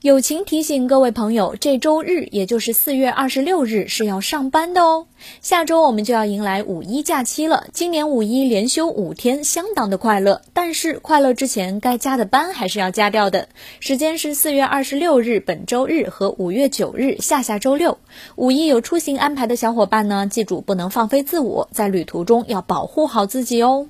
友情提醒各位朋友这周日也就是四月二十六日是要上班的哦。下周我们就要迎来五一假期了。今年五一连休五天相当的快乐。但是快乐之前该加的班还是要加掉的。时间是四月二十六日本周日和五月九日下下周六。五一有出行安排的小伙伴呢记住不能放飞自我在旅途中要保护好自己哦。